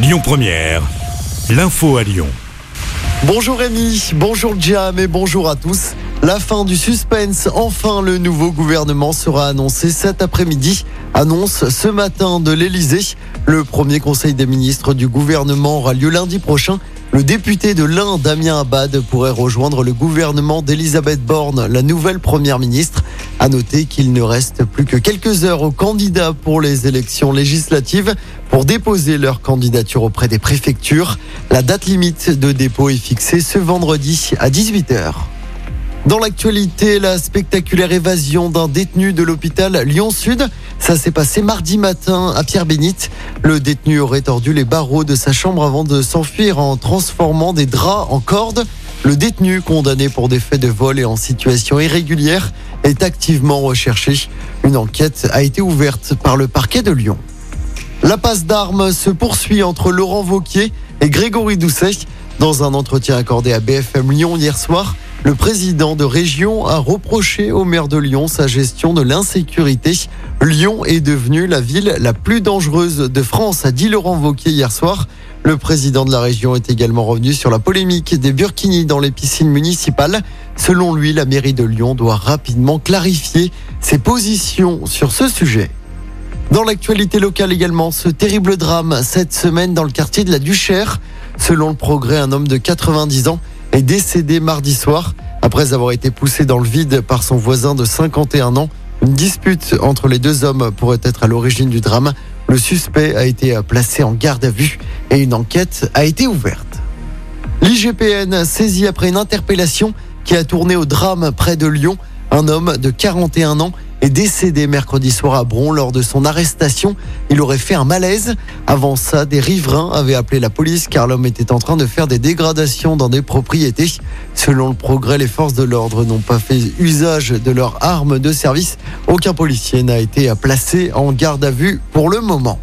Lyon Première, l'info à Lyon. Bonjour Rémi, bonjour Jam et bonjour à tous. La fin du suspense, enfin le nouveau gouvernement sera annoncé cet après-midi. Annonce ce matin de l'Elysée. Le premier conseil des ministres du gouvernement aura lieu lundi prochain. Le député de l'Ain, Damien Abad, pourrait rejoindre le gouvernement d'Elisabeth Borne, la nouvelle première ministre. À noter qu'il ne reste plus que quelques heures aux candidats pour les élections législatives pour déposer leur candidature auprès des préfectures. La date limite de dépôt est fixée ce vendredi à 18h. Dans l'actualité, la spectaculaire évasion d'un détenu de l'hôpital Lyon-Sud. Ça s'est passé mardi matin à Pierre-Bénite. Le détenu aurait tordu les barreaux de sa chambre avant de s'enfuir en transformant des draps en cordes. Le détenu, condamné pour des faits de vol et en situation irrégulière, est activement recherché. Une enquête a été ouverte par le parquet de Lyon. La passe d'armes se poursuit entre Laurent Vauquier et Grégory Doucet. Dans un entretien accordé à BFM Lyon hier soir, le président de région a reproché au maire de Lyon sa gestion de l'insécurité. Lyon est devenue la ville la plus dangereuse de France, a dit Laurent Vauquier hier soir. Le président de la région est également revenu sur la polémique des burkinis dans les piscines municipales. Selon lui, la mairie de Lyon doit rapidement clarifier ses positions sur ce sujet. Dans l'actualité locale également, ce terrible drame cette semaine dans le quartier de la Duchère. Selon le progrès, un homme de 90 ans est décédé mardi soir après avoir été poussé dans le vide par son voisin de 51 ans. Une dispute entre les deux hommes pourrait être à l'origine du drame. Le suspect a été placé en garde à vue et une enquête a été ouverte. L'IGPN saisit après une interpellation qui a tourné au drame près de Lyon. Un homme de 41 ans est décédé mercredi soir à Bron lors de son arrestation. Il aurait fait un malaise. Avant ça, des riverains avaient appelé la police car l'homme était en train de faire des dégradations dans des propriétés. Selon le progrès, les forces de l'ordre n'ont pas fait usage de leurs armes de service. Aucun policier n'a été placé en garde à vue pour le moment.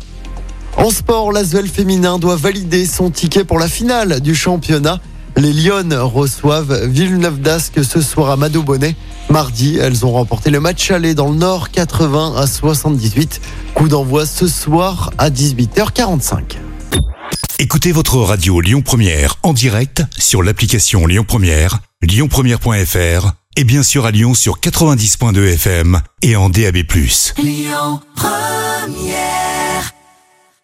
En sport, l'Asvel féminin doit valider son ticket pour la finale du championnat. Les Lyonnes reçoivent Villeneuve d'Ascq ce soir à Bonnet. Mardi, elles ont remporté le match aller dans le Nord 80 à 78. Coup d'envoi ce soir à 18h45. Écoutez votre radio Lyon Première en direct sur l'application Lyon Première, lyonpremière.fr et bien sûr à Lyon sur 90.2 FM et en DAB+. Lyon Première